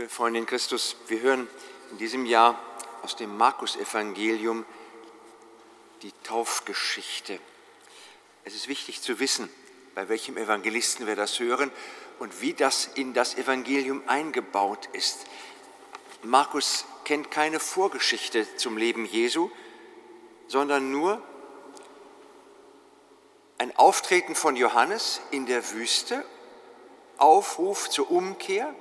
Liebe Freunde Christus, wir hören in diesem Jahr aus dem Markus-Evangelium die Taufgeschichte. Es ist wichtig zu wissen, bei welchem Evangelisten wir das hören und wie das in das Evangelium eingebaut ist. Markus kennt keine Vorgeschichte zum Leben Jesu, sondern nur ein Auftreten von Johannes in der Wüste, Aufruf zur Umkehr.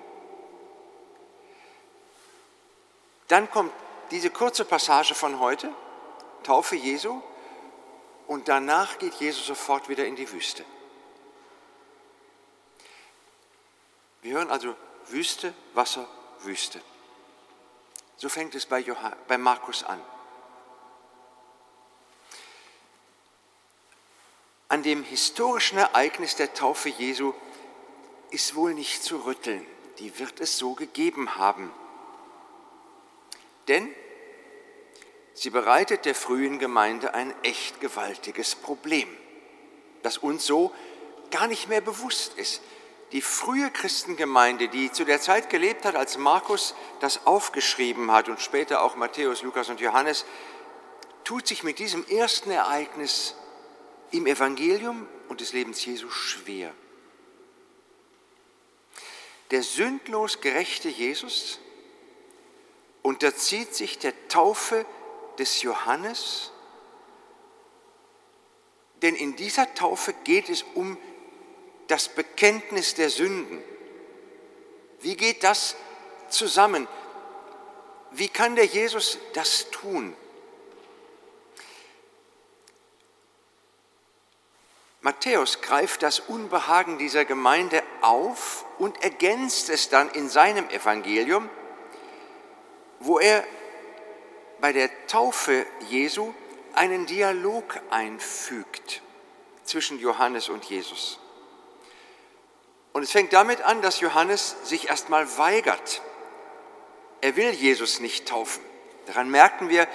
Dann kommt diese kurze Passage von heute, Taufe Jesu, und danach geht Jesus sofort wieder in die Wüste. Wir hören also Wüste, Wasser, Wüste. So fängt es bei, Johann, bei Markus an. An dem historischen Ereignis der Taufe Jesu ist wohl nicht zu rütteln. Die wird es so gegeben haben. Denn sie bereitet der frühen Gemeinde ein echt gewaltiges Problem, das uns so gar nicht mehr bewusst ist. Die frühe Christengemeinde, die zu der Zeit gelebt hat, als Markus das aufgeschrieben hat und später auch Matthäus, Lukas und Johannes, tut sich mit diesem ersten Ereignis im Evangelium und des Lebens Jesu schwer. Der sündlos gerechte Jesus unterzieht sich der Taufe des Johannes, denn in dieser Taufe geht es um das Bekenntnis der Sünden. Wie geht das zusammen? Wie kann der Jesus das tun? Matthäus greift das Unbehagen dieser Gemeinde auf und ergänzt es dann in seinem Evangelium, wo er bei der Taufe Jesu einen Dialog einfügt zwischen Johannes und Jesus. Und es fängt damit an, dass Johannes sich erstmal weigert. Er will Jesus nicht taufen. Daran merken wir,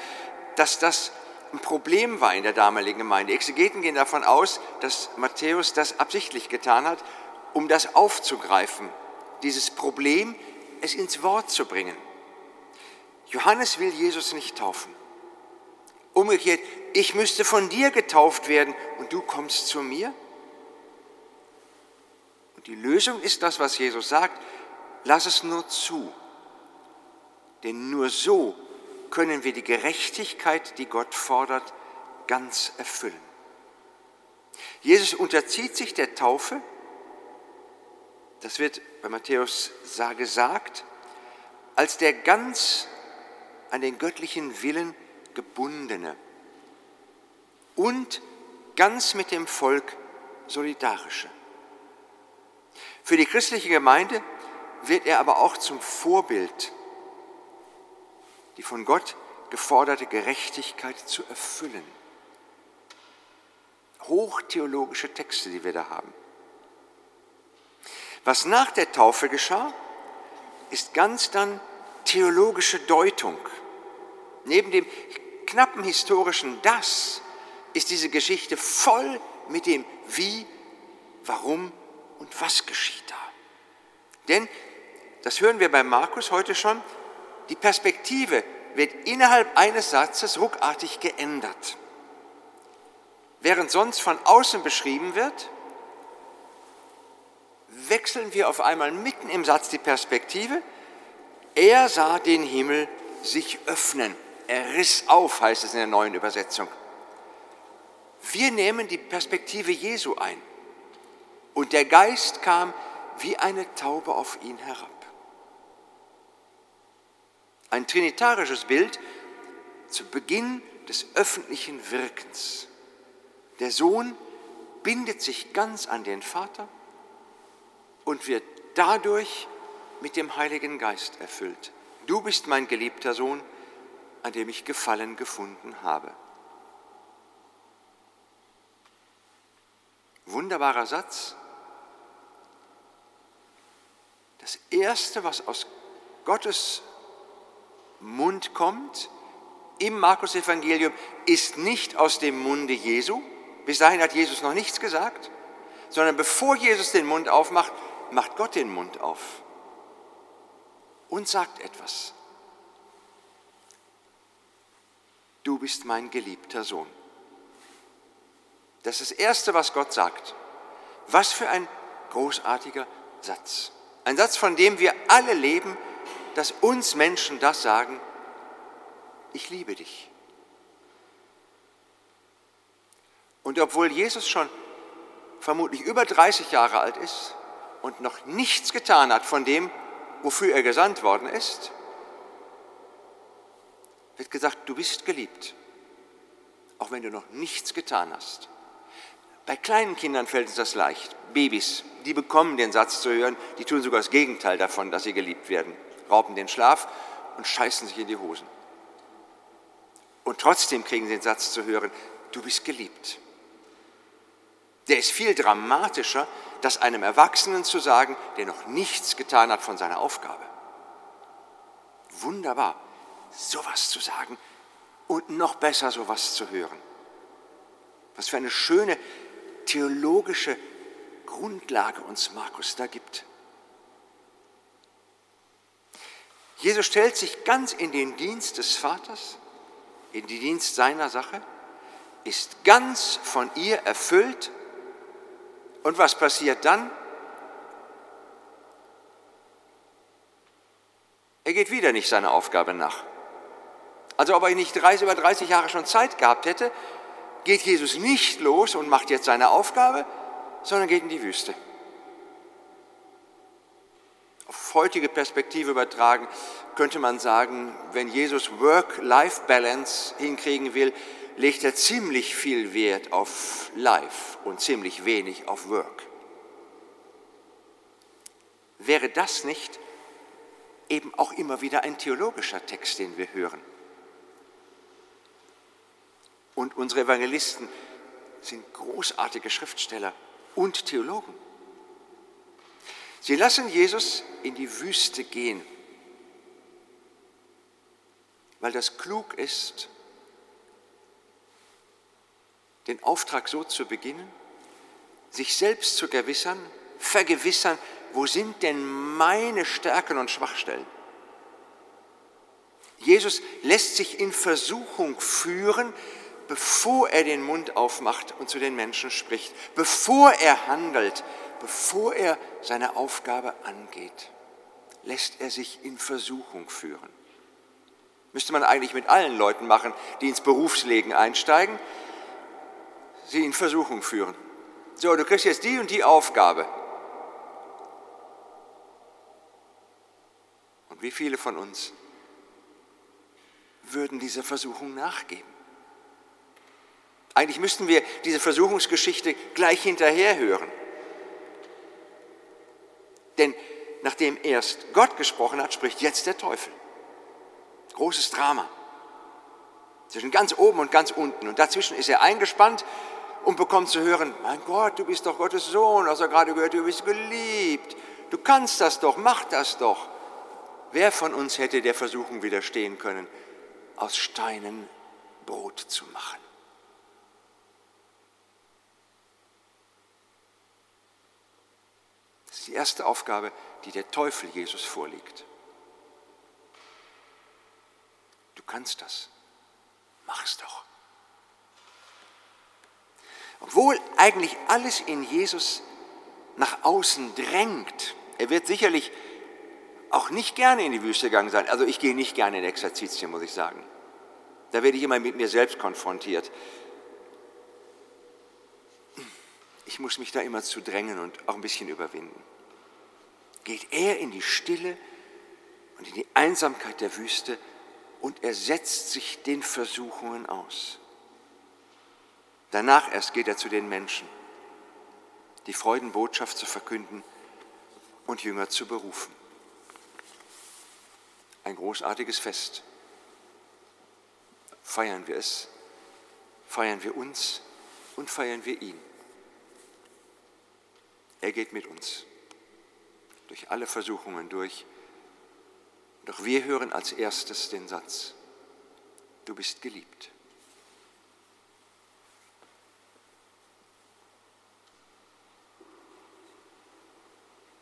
dass das ein Problem war in der damaligen Gemeinde. Exegeten gehen davon aus, dass Matthäus das absichtlich getan hat, um das aufzugreifen, dieses Problem, es ins Wort zu bringen. Johannes will Jesus nicht taufen. Umgekehrt, ich müsste von dir getauft werden und du kommst zu mir? Und die Lösung ist das, was Jesus sagt, lass es nur zu. Denn nur so können wir die Gerechtigkeit, die Gott fordert, ganz erfüllen. Jesus unterzieht sich der Taufe, das wird bei Matthäus gesagt, als der ganz an den göttlichen Willen gebundene und ganz mit dem Volk solidarische. Für die christliche Gemeinde wird er aber auch zum Vorbild die von Gott geforderte Gerechtigkeit zu erfüllen. Hochtheologische Texte, die wir da haben. Was nach der Taufe geschah, ist ganz dann theologische Deutung. Neben dem knappen historischen Das ist diese Geschichte voll mit dem Wie, Warum und Was geschieht da. Denn, das hören wir bei Markus heute schon, die Perspektive wird innerhalb eines Satzes ruckartig geändert. Während sonst von außen beschrieben wird, wechseln wir auf einmal mitten im Satz die Perspektive. Er sah den Himmel sich öffnen. Er riss auf, heißt es in der neuen Übersetzung. Wir nehmen die Perspektive Jesu ein. Und der Geist kam wie eine Taube auf ihn herab ein trinitarisches Bild zu Beginn des öffentlichen Wirkens. Der Sohn bindet sich ganz an den Vater und wird dadurch mit dem Heiligen Geist erfüllt. Du bist mein geliebter Sohn, an dem ich Gefallen gefunden habe. Wunderbarer Satz. Das Erste, was aus Gottes Mund kommt im Markus-Evangelium, ist nicht aus dem Munde Jesu. Bis dahin hat Jesus noch nichts gesagt, sondern bevor Jesus den Mund aufmacht, macht Gott den Mund auf. und sagt etwas. Du bist mein geliebter Sohn. Das ist das Erste, was Gott sagt. Was für ein großartiger Satz. Ein Satz, von dem wir alle leben, dass uns Menschen das sagen, ich liebe dich. Und obwohl Jesus schon vermutlich über 30 Jahre alt ist und noch nichts getan hat von dem, wofür er gesandt worden ist, wird gesagt, du bist geliebt, auch wenn du noch nichts getan hast. Bei kleinen Kindern fällt es das leicht. Babys, die bekommen den Satz zu hören, die tun sogar das Gegenteil davon, dass sie geliebt werden, rauben den Schlaf und scheißen sich in die Hosen. Und trotzdem kriegen sie den Satz zu hören, du bist geliebt. Der ist viel dramatischer, das einem Erwachsenen zu sagen, der noch nichts getan hat von seiner Aufgabe. Wunderbar, sowas zu sagen und noch besser sowas zu hören. Was für eine schöne theologische Grundlage uns Markus da gibt. Jesus stellt sich ganz in den Dienst des Vaters, in den Dienst seiner Sache, ist ganz von ihr erfüllt und was passiert dann? Er geht wieder nicht seiner Aufgabe nach. Also ob er nicht 30, über 30 Jahre schon Zeit gehabt hätte, geht Jesus nicht los und macht jetzt seine Aufgabe, sondern geht in die Wüste. Auf heutige Perspektive übertragen könnte man sagen, wenn Jesus Work-Life-Balance hinkriegen will, legt er ziemlich viel Wert auf Life und ziemlich wenig auf Work. Wäre das nicht eben auch immer wieder ein theologischer Text, den wir hören? Und unsere Evangelisten sind großartige Schriftsteller und Theologen. Sie lassen Jesus in die Wüste gehen, weil das klug ist den Auftrag so zu beginnen, sich selbst zu gewissern, vergewissern, wo sind denn meine Stärken und Schwachstellen? Jesus lässt sich in Versuchung führen, bevor er den Mund aufmacht und zu den Menschen spricht, bevor er handelt, bevor er seine Aufgabe angeht, lässt er sich in Versuchung führen. Müsste man eigentlich mit allen Leuten machen, die ins Berufsleben einsteigen sie in Versuchung führen. So, du kriegst jetzt die und die Aufgabe. Und wie viele von uns würden dieser Versuchung nachgeben? Eigentlich müssten wir diese Versuchungsgeschichte gleich hinterher hören. Denn nachdem erst Gott gesprochen hat, spricht jetzt der Teufel. Großes Drama. Zwischen ganz oben und ganz unten. Und dazwischen ist er eingespannt und bekommt zu hören, mein Gott, du bist doch Gottes Sohn, hast er gerade gehört, du bist geliebt, du kannst das doch, mach das doch. Wer von uns hätte der Versuchung widerstehen können, aus Steinen Brot zu machen? Ist die erste Aufgabe, die der Teufel Jesus vorlegt. Du kannst das, mach es doch. Obwohl eigentlich alles in Jesus nach außen drängt. Er wird sicherlich auch nicht gerne in die Wüste gegangen sein. Also ich gehe nicht gerne in Exerzitien, muss ich sagen. Da werde ich immer mit mir selbst konfrontiert. Ich muss mich da immer zu drängen und auch ein bisschen überwinden. Geht er in die Stille und in die Einsamkeit der Wüste und er setzt sich den Versuchungen aus. Danach erst geht er zu den Menschen, die Freudenbotschaft zu verkünden und Jünger zu berufen. Ein großartiges Fest. Feiern wir es, feiern wir uns und feiern wir ihn. Er geht mit uns durch alle Versuchungen durch. Doch wir hören als erstes den Satz, du bist geliebt.